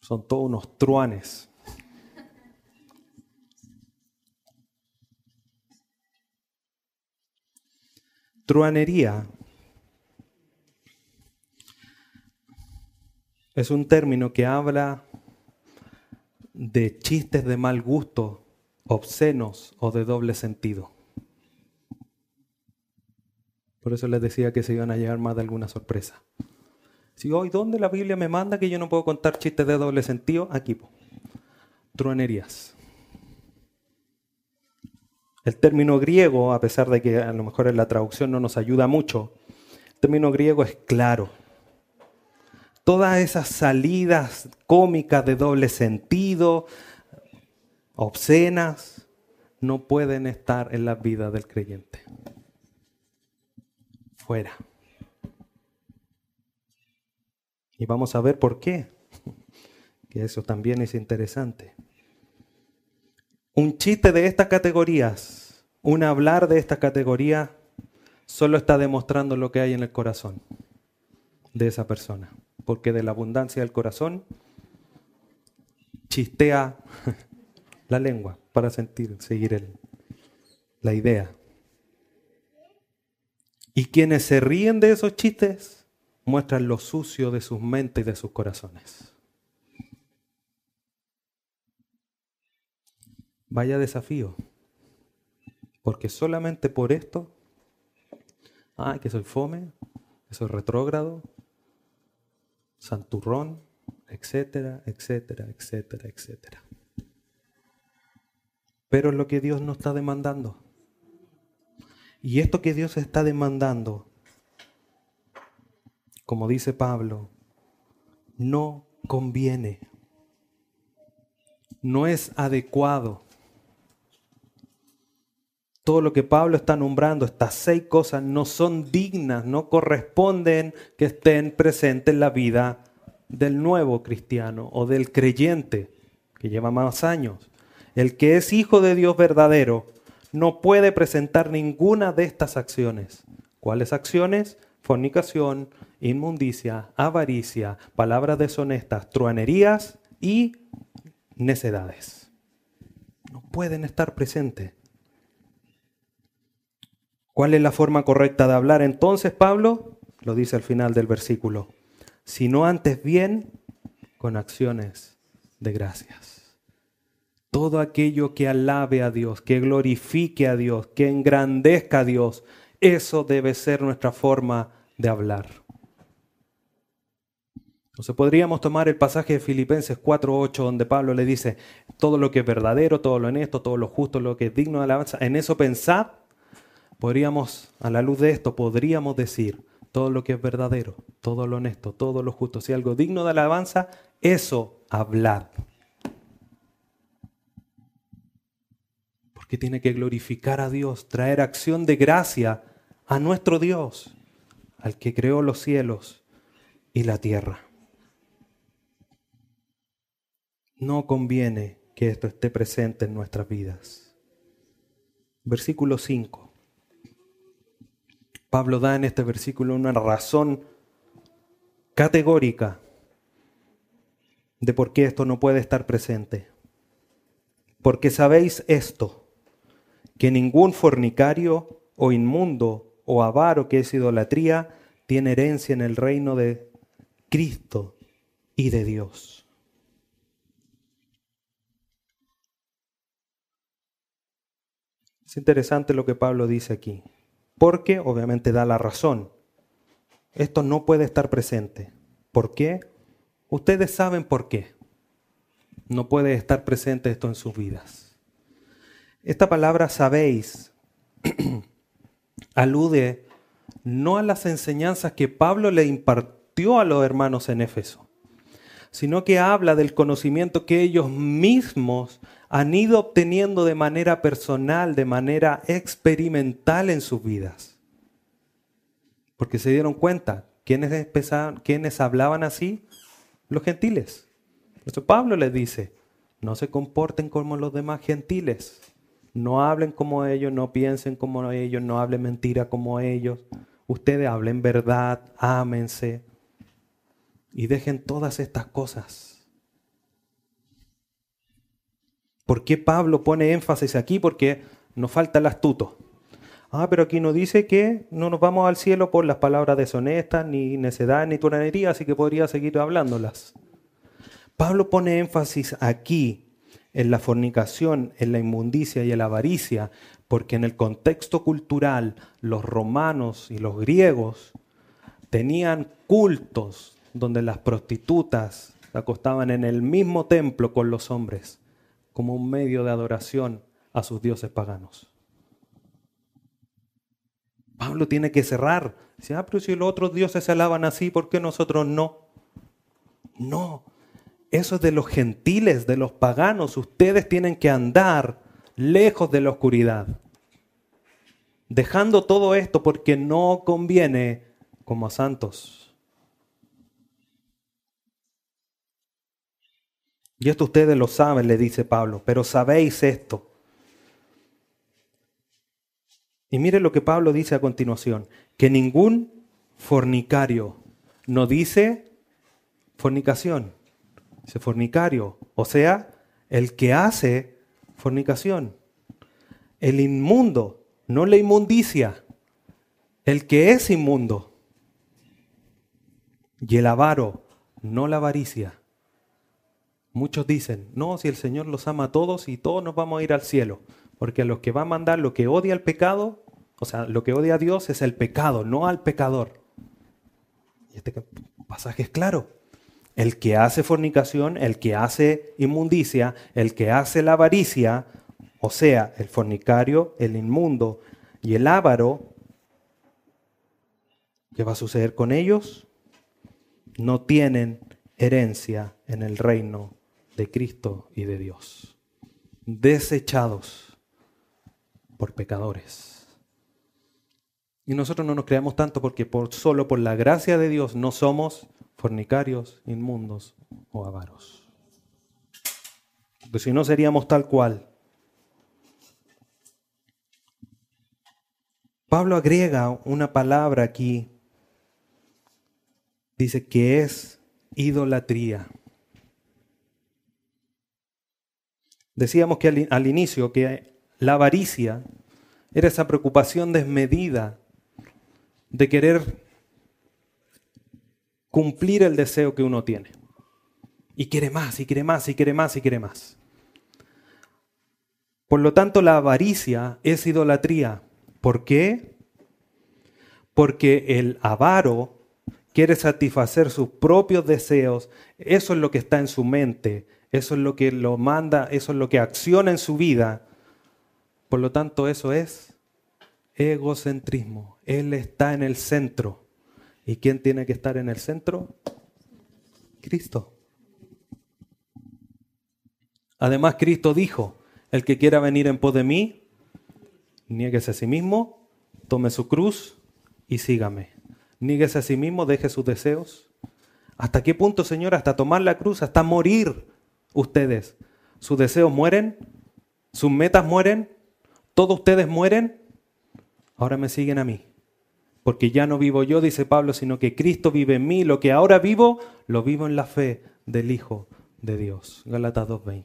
Son todos unos truanes. Truanería es un término que habla de chistes de mal gusto, obscenos o de doble sentido. Por eso les decía que se iban a llevar más de alguna sorpresa. Si hoy, ¿dónde la Biblia me manda que yo no puedo contar chistes de doble sentido? Aquí, truanerías. El término griego, a pesar de que a lo mejor en la traducción no nos ayuda mucho, el término griego es claro. Todas esas salidas cómicas de doble sentido, obscenas, no pueden estar en la vida del creyente. Y vamos a ver por qué, que eso también es interesante. Un chiste de estas categorías, un hablar de esta categoría, solo está demostrando lo que hay en el corazón de esa persona. Porque de la abundancia del corazón chistea la lengua para sentir, seguir la idea. Y quienes se ríen de esos chistes muestran lo sucio de sus mentes y de sus corazones. Vaya desafío. Porque solamente por esto, ah, que soy fome, que soy retrógrado, santurrón, etcétera, etcétera, etcétera, etcétera. Pero es lo que Dios nos está demandando. Y esto que Dios está demandando, como dice Pablo, no conviene, no es adecuado todo lo que Pablo está nombrando, estas seis cosas, no son dignas, no corresponden que estén presentes en la vida del nuevo cristiano o del creyente que lleva más años. El que es hijo de Dios verdadero no puede presentar ninguna de estas acciones. ¿Cuáles acciones? Fornicación, inmundicia, avaricia, palabras deshonestas, truanerías y necedades. No pueden estar presentes. ¿Cuál es la forma correcta de hablar entonces, Pablo? Lo dice al final del versículo. Sino antes bien con acciones de gracias. Todo aquello que alabe a Dios, que glorifique a Dios, que engrandezca a Dios, eso debe ser nuestra forma de hablar. Entonces podríamos tomar el pasaje de Filipenses 4.8 donde Pablo le dice, todo lo que es verdadero, todo lo honesto, todo lo justo, lo que es digno de alabanza, en eso pensad podríamos, a la luz de esto, podríamos decir todo lo que es verdadero, todo lo honesto, todo lo justo, si algo digno de alabanza, eso hablad. Porque tiene que glorificar a Dios, traer acción de gracia a nuestro Dios, al que creó los cielos y la tierra. No conviene que esto esté presente en nuestras vidas. Versículo 5. Pablo da en este versículo una razón categórica de por qué esto no puede estar presente. Porque sabéis esto, que ningún fornicario o inmundo o avaro que es idolatría tiene herencia en el reino de Cristo y de Dios. Es interesante lo que Pablo dice aquí porque obviamente da la razón. Esto no puede estar presente. ¿Por qué? Ustedes saben por qué. No puede estar presente esto en sus vidas. Esta palabra sabéis alude no a las enseñanzas que Pablo le impartió a los hermanos en Éfeso, sino que habla del conocimiento que ellos mismos han ido obteniendo de manera personal, de manera experimental en sus vidas. Porque se dieron cuenta, ¿quiénes, empezaban, ¿quiénes hablaban así? Los gentiles. Eso Pablo les dice, no se comporten como los demás gentiles. No hablen como ellos, no piensen como ellos, no hablen mentira como ellos. Ustedes hablen verdad, ámense y dejen todas estas cosas ¿Por qué Pablo pone énfasis aquí? Porque nos falta el astuto. Ah, pero aquí no dice que no nos vamos al cielo por las palabras deshonestas, ni necedad, ni turanería, así que podría seguir hablándolas. Pablo pone énfasis aquí en la fornicación, en la inmundicia y en la avaricia, porque en el contexto cultural los romanos y los griegos tenían cultos donde las prostitutas se acostaban en el mismo templo con los hombres como un medio de adoración a sus dioses paganos. Pablo tiene que cerrar. Ah, si los otros dioses se alaban así, ¿por qué nosotros no? No, eso es de los gentiles, de los paganos. Ustedes tienen que andar lejos de la oscuridad. Dejando todo esto porque no conviene como a santos. Y esto ustedes lo saben, le dice Pablo, pero sabéis esto. Y mire lo que Pablo dice a continuación, que ningún fornicario no dice fornicación, dice fornicario, o sea, el que hace fornicación. El inmundo, no la inmundicia, el que es inmundo. Y el avaro, no la avaricia. Muchos dicen, no, si el Señor los ama a todos y todos nos vamos a ir al cielo. Porque a los que va a mandar lo que odia al pecado, o sea, lo que odia a Dios es el pecado, no al pecador. Y este pasaje es claro. El que hace fornicación, el que hace inmundicia, el que hace la avaricia, o sea, el fornicario, el inmundo y el ávaro, ¿qué va a suceder con ellos? no tienen herencia en el reino de Cristo y de Dios. Desechados por pecadores. Y nosotros no nos creamos tanto porque por, solo por la gracia de Dios no somos fornicarios, inmundos o avaros. Porque si no seríamos tal cual. Pablo agrega una palabra aquí dice que es idolatría. Decíamos que al, inicio que la avaricia era esa preocupación desmedida de querer cumplir el deseo que uno tiene. Y quiere más, y quiere más, y quiere más, y quiere más. Por lo tanto, la avaricia es idolatría. ¿Por qué? Porque el avaro quiere satisfacer sus propios deseos, eso es lo que está en su mente, eso es lo que lo manda, eso es lo que acciona en su vida. Por lo tanto, eso es egocentrismo. Él está en el centro. ¿Y quién tiene que estar en el centro? Cristo. Además, Cristo dijo, el que quiera venir en pos de mí, nieguese a sí mismo, tome su cruz y sígame. Níguese a sí mismo, deje sus deseos. ¿Hasta qué punto, Señor? Hasta tomar la cruz, hasta morir ustedes. ¿Sus deseos mueren? ¿Sus metas mueren? ¿Todos ustedes mueren? Ahora me siguen a mí. Porque ya no vivo yo, dice Pablo, sino que Cristo vive en mí. Lo que ahora vivo, lo vivo en la fe del Hijo de Dios. Galatas 2.20.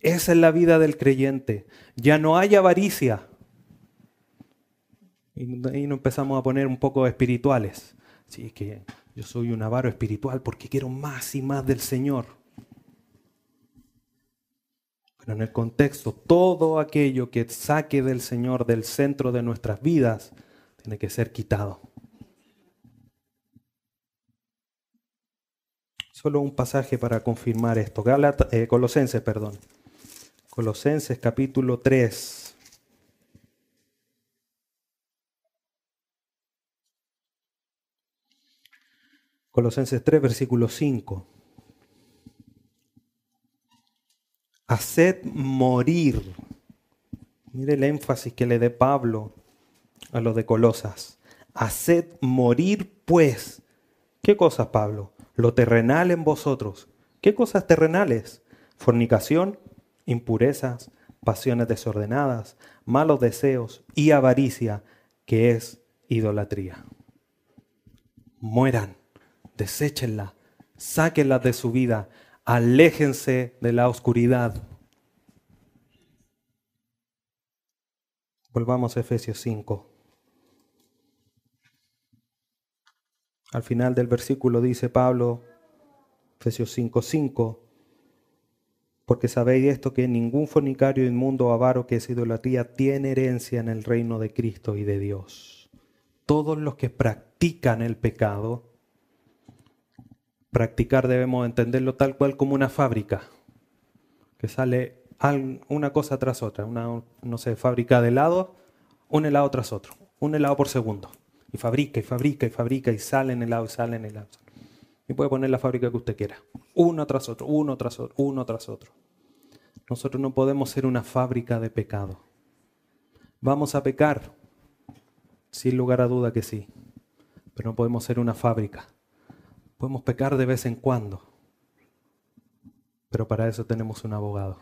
Esa es la vida del creyente. Ya no hay avaricia. Y ahí nos empezamos a poner un poco espirituales. Sí, que yo soy un avaro espiritual porque quiero más y más del Señor. Pero en el contexto, todo aquello que saque del Señor del centro de nuestras vidas tiene que ser quitado. Solo un pasaje para confirmar esto. Eh, Colosenses, perdón. Colosenses capítulo 3. Colosenses 3, versículo 5. Haced morir. Mire el énfasis que le dé Pablo a los de Colosas. Haced morir, pues. ¿Qué cosas, Pablo? Lo terrenal en vosotros. ¿Qué cosas terrenales? Fornicación, impurezas, pasiones desordenadas, malos deseos y avaricia, que es idolatría. Mueran deséchenla, sáquenla de su vida, Aléjense de la oscuridad. Volvamos a Efesios 5. Al final del versículo dice Pablo, Efesios 5, 5, porque sabéis esto que ningún fornicario inmundo o avaro que es idolatría tiene herencia en el reino de Cristo y de Dios. Todos los que practican el pecado, practicar debemos entenderlo tal cual como una fábrica, que sale una cosa tras otra, una, no sé, fábrica de helado, un helado tras otro, un helado por segundo. Y fabrica y fabrica y fabrica y sale en helado y sale en helado. Y puede poner la fábrica que usted quiera. Uno tras otro, uno tras otro, uno tras otro. Nosotros no podemos ser una fábrica de pecado. Vamos a pecar, sin lugar a duda que sí, pero no podemos ser una fábrica. Podemos pecar de vez en cuando, pero para eso tenemos un abogado.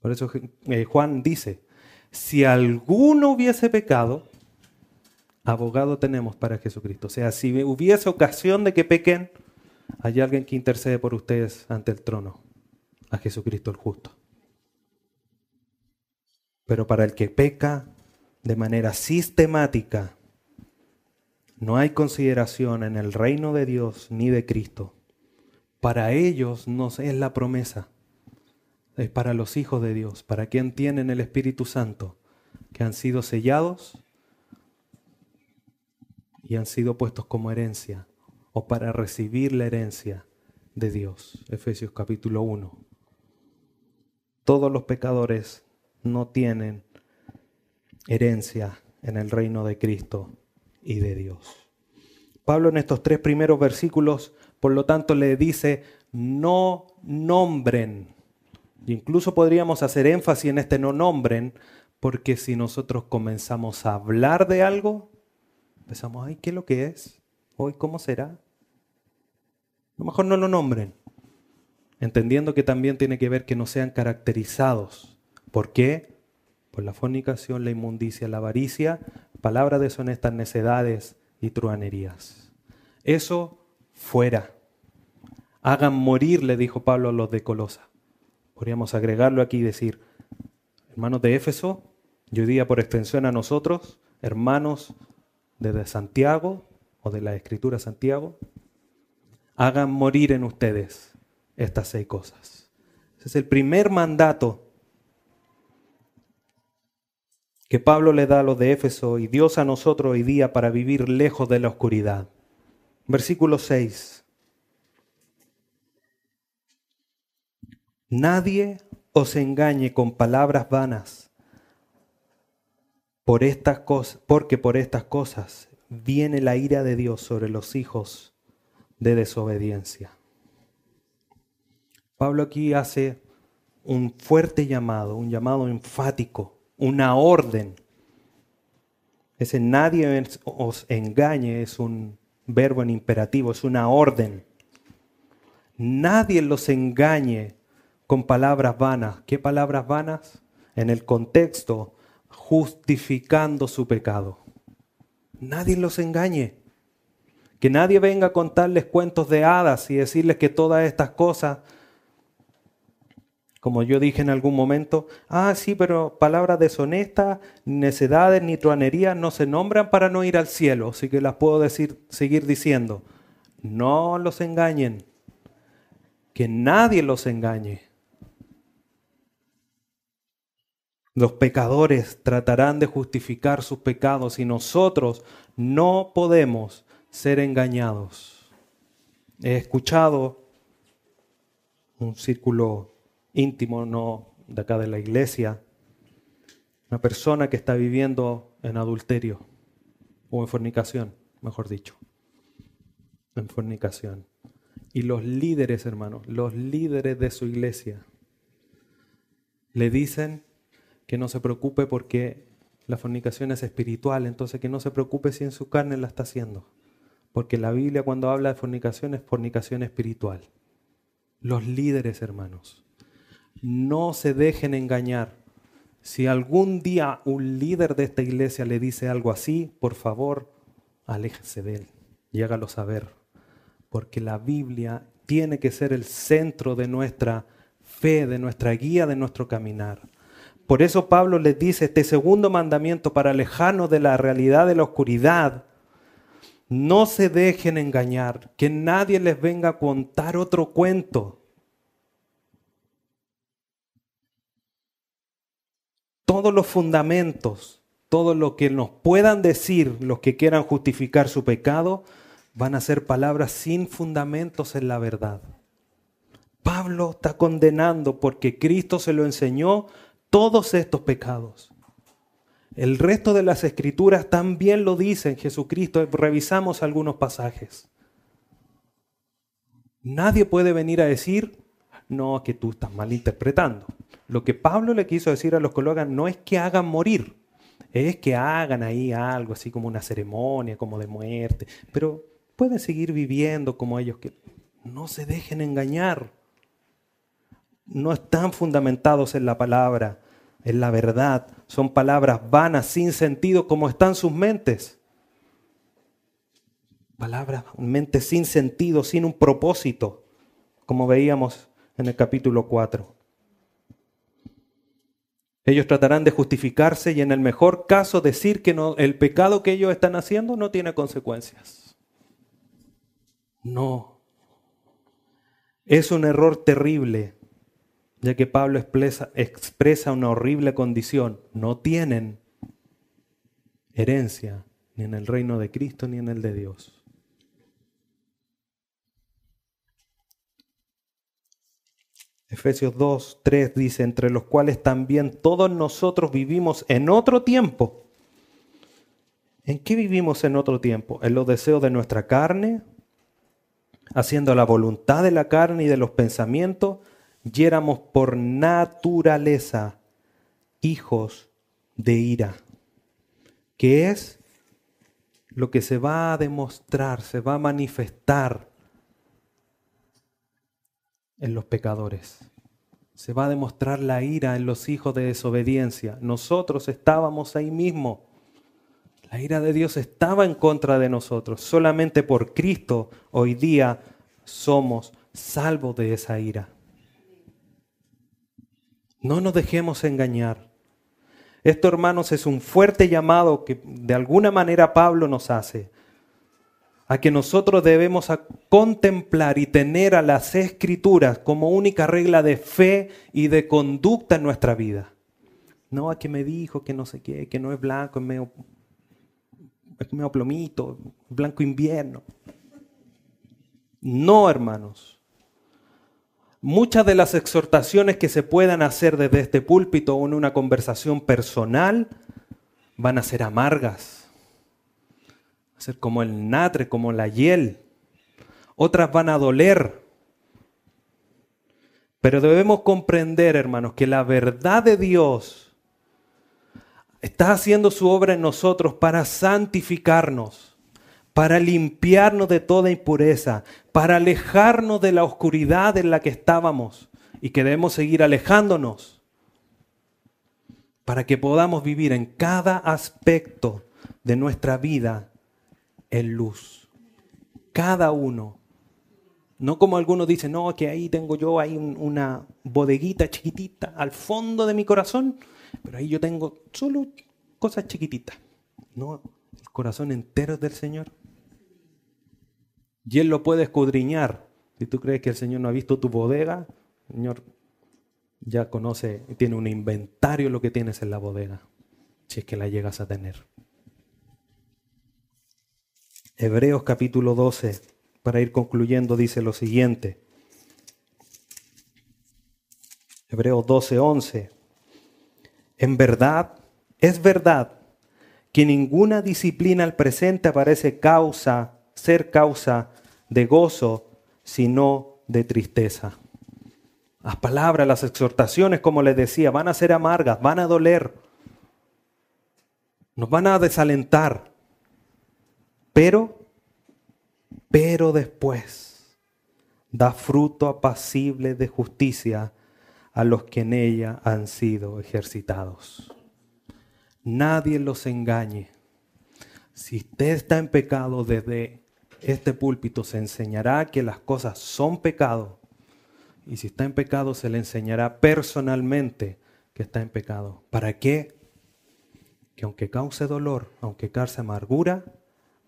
Por eso eh, Juan dice, si alguno hubiese pecado, abogado tenemos para Jesucristo. O sea, si hubiese ocasión de que pequen, hay alguien que intercede por ustedes ante el trono, a Jesucristo el justo. Pero para el que peca de manera sistemática, no hay consideración en el reino de Dios ni de Cristo. Para ellos no es la promesa, es para los hijos de Dios, para quien tienen el Espíritu Santo, que han sido sellados y han sido puestos como herencia o para recibir la herencia de Dios. Efesios capítulo 1. Todos los pecadores no tienen herencia en el reino de Cristo y de Dios. Pablo en estos tres primeros versículos, por lo tanto, le dice, no nombren. Incluso podríamos hacer énfasis en este no nombren, porque si nosotros comenzamos a hablar de algo, Empezamos, ay, ¿qué es lo que es? Hoy, ¿cómo será? A lo mejor no lo nombren, entendiendo que también tiene que ver que no sean caracterizados. ¿Por qué? Por la fornicación, la inmundicia, la avaricia, palabras deshonestas, necedades y truanerías. Eso fuera. Hagan morir, le dijo Pablo a los de Colosa. Podríamos agregarlo aquí y decir, hermanos de Éfeso, yo diría por extensión a nosotros, hermanos desde Santiago o de la Escritura Santiago, hagan morir en ustedes estas seis cosas. Ese es el primer mandato que Pablo le da a los de Éfeso y Dios a nosotros hoy día para vivir lejos de la oscuridad. Versículo 6. Nadie os engañe con palabras vanas por estas cosas, porque por estas cosas viene la ira de Dios sobre los hijos de desobediencia. Pablo aquí hace un fuerte llamado, un llamado enfático, una orden. Ese nadie os engañe es un verbo en imperativo, es una orden. Nadie los engañe con palabras vanas. ¿Qué palabras vanas? En el contexto justificando su pecado. Nadie los engañe. Que nadie venga a contarles cuentos de hadas y decirles que todas estas cosas, como yo dije en algún momento, ah, sí, pero palabras deshonestas, necedades ni truanerías no se nombran para no ir al cielo. Así que las puedo decir, seguir diciendo. No los engañen. Que nadie los engañe. Los pecadores tratarán de justificar sus pecados y nosotros no podemos ser engañados. He escuchado un círculo íntimo, no de acá de la iglesia, una persona que está viviendo en adulterio o en fornicación, mejor dicho, en fornicación. Y los líderes, hermanos, los líderes de su iglesia, le dicen que no se preocupe porque la fornicación es espiritual, entonces que no se preocupe si en su carne la está haciendo. Porque la Biblia cuando habla de fornicación es fornicación espiritual. Los líderes, hermanos, no se dejen engañar. Si algún día un líder de esta iglesia le dice algo así, por favor, aléjese de él y hágalo saber. Porque la Biblia tiene que ser el centro de nuestra fe, de nuestra guía, de nuestro caminar. Por eso Pablo les dice este segundo mandamiento para alejarnos de la realidad de la oscuridad. No se dejen engañar, que nadie les venga a contar otro cuento. Todos los fundamentos, todo lo que nos puedan decir los que quieran justificar su pecado, van a ser palabras sin fundamentos en la verdad. Pablo está condenando porque Cristo se lo enseñó todos estos pecados. El resto de las escrituras también lo dicen Jesucristo. Revisamos algunos pasajes. Nadie puede venir a decir, no, que tú estás malinterpretando. Lo que Pablo le quiso decir a los colegas no es que hagan morir, es que hagan ahí algo así como una ceremonia, como de muerte, pero pueden seguir viviendo como ellos que no se dejen engañar no están fundamentados en la palabra, en la verdad. Son palabras vanas, sin sentido, como están sus mentes. Palabras, mentes sin sentido, sin un propósito, como veíamos en el capítulo 4. Ellos tratarán de justificarse y en el mejor caso decir que el pecado que ellos están haciendo no tiene consecuencias. No. Es un error terrible ya que Pablo expresa, una horrible condición. No tienen herencia ni en el reino de Cristo ni en el de Dios. Efesios 2, 3 dice, entre los cuales también todos nosotros vivimos en otro tiempo. ¿En qué vivimos en otro tiempo? En los deseos de nuestra carne, haciendo la voluntad de la carne y de los pensamientos, y éramos por naturaleza hijos de ira, que es lo que se va a demostrar, se va a manifestar en los pecadores. Se va a demostrar la ira en los hijos de desobediencia. Nosotros estábamos ahí mismo. La ira de Dios estaba en contra de nosotros. Solamente por Cristo hoy día somos salvos de esa ira. No nos dejemos engañar. Esto, hermanos, es un fuerte llamado que de alguna manera Pablo nos hace a que nosotros debemos contemplar y tener a las escrituras como única regla de fe y de conducta en nuestra vida. No a que me dijo que no sé qué, que no es blanco, es medio, es plomito, blanco invierno. No, hermanos. Muchas de las exhortaciones que se puedan hacer desde este púlpito o en una conversación personal van a ser amargas. Va a ser como el natre, como la hiel. Otras van a doler. Pero debemos comprender, hermanos, que la verdad de Dios está haciendo su obra en nosotros para santificarnos para limpiarnos de toda impureza, para alejarnos de la oscuridad en la que estábamos y que debemos seguir alejándonos, para que podamos vivir en cada aspecto de nuestra vida en luz. Cada uno. No como algunos dicen, no, que ahí tengo yo ahí una bodeguita chiquitita al fondo de mi corazón, pero ahí yo tengo solo cosas chiquititas. No, el corazón entero del Señor. Y Él lo puede escudriñar. Si tú crees que el Señor no ha visto tu bodega, el Señor ya conoce, tiene un inventario lo que tienes en la bodega, si es que la llegas a tener. Hebreos capítulo 12, para ir concluyendo, dice lo siguiente. Hebreos 12, 11. En verdad, es verdad que ninguna disciplina al presente aparece causa, ser causa de gozo, sino de tristeza. Las palabras, las exhortaciones, como les decía, van a ser amargas, van a doler, nos van a desalentar, pero, pero después da fruto apacible de justicia a los que en ella han sido ejercitados. Nadie los engañe. Si usted está en pecado desde este púlpito se enseñará que las cosas son pecado. Y si está en pecado, se le enseñará personalmente que está en pecado. ¿Para qué? Que aunque cause dolor, aunque cause amargura,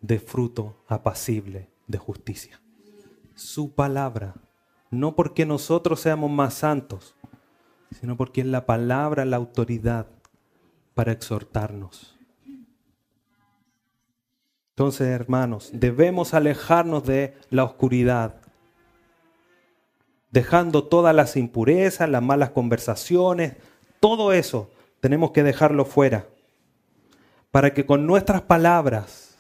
dé fruto apacible de justicia. Su palabra, no porque nosotros seamos más santos, sino porque es la palabra la autoridad para exhortarnos entonces, hermanos, debemos alejarnos de la oscuridad, dejando todas las impurezas, las malas conversaciones, todo eso tenemos que dejarlo fuera, para que con nuestras palabras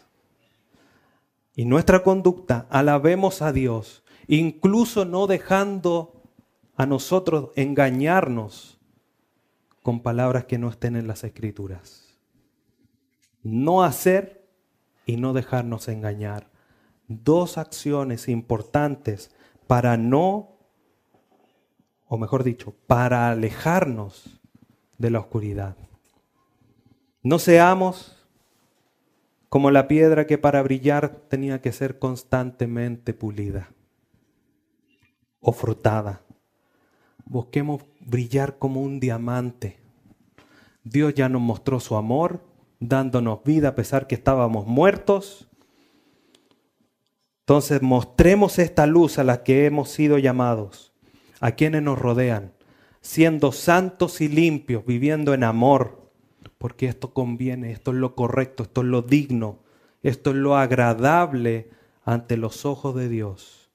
y nuestra conducta alabemos a Dios, incluso no dejando a nosotros engañarnos con palabras que no estén en las escrituras. No hacer y no dejarnos engañar. Dos acciones importantes para no, o mejor dicho, para alejarnos de la oscuridad. No seamos como la piedra que para brillar tenía que ser constantemente pulida o frotada. Busquemos brillar como un diamante. Dios ya nos mostró su amor, dándonos vida a pesar que estábamos muertos. Entonces mostremos esta luz a la que hemos sido llamados, a quienes nos rodean, siendo santos y limpios, viviendo en amor, porque esto conviene, esto es lo correcto, esto es lo digno, esto es lo agradable ante los ojos de Dios.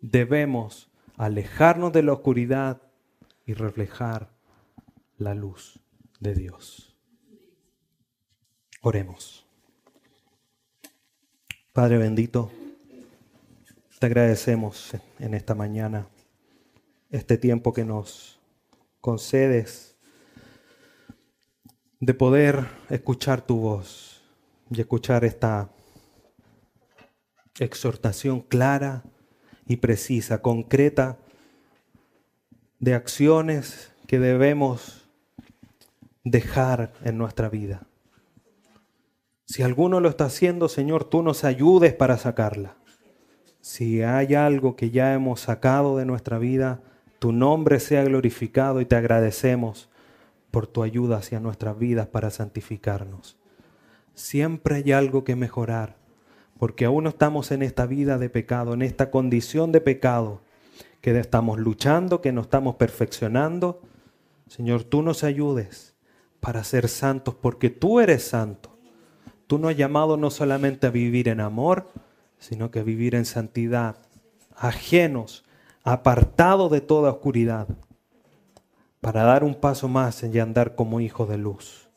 Debemos alejarnos de la oscuridad y reflejar la luz de Dios. Oremos. Padre bendito, te agradecemos en esta mañana este tiempo que nos concedes de poder escuchar tu voz y escuchar esta exhortación clara y precisa, concreta, de acciones que debemos dejar en nuestra vida. Si alguno lo está haciendo, Señor, tú nos ayudes para sacarla. Si hay algo que ya hemos sacado de nuestra vida, tu nombre sea glorificado y te agradecemos por tu ayuda hacia nuestras vidas para santificarnos. Siempre hay algo que mejorar, porque aún estamos en esta vida de pecado, en esta condición de pecado, que estamos luchando, que nos estamos perfeccionando. Señor, tú nos ayudes para ser santos, porque tú eres santo. Tú nos has llamado no solamente a vivir en amor, sino que a vivir en santidad, ajenos, apartados de toda oscuridad, para dar un paso más y andar como hijos de luz.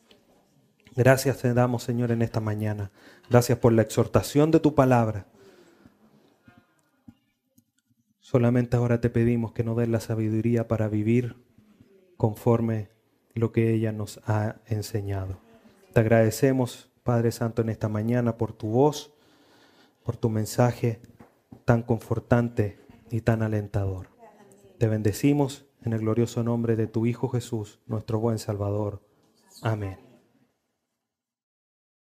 Gracias te damos, Señor, en esta mañana. Gracias por la exhortación de tu palabra. Solamente ahora te pedimos que nos des la sabiduría para vivir conforme lo que ella nos ha enseñado. Te agradecemos Padre Santo, en esta mañana por tu voz, por tu mensaje tan confortante y tan alentador. Te bendecimos en el glorioso nombre de tu Hijo Jesús, nuestro buen Salvador. Amén.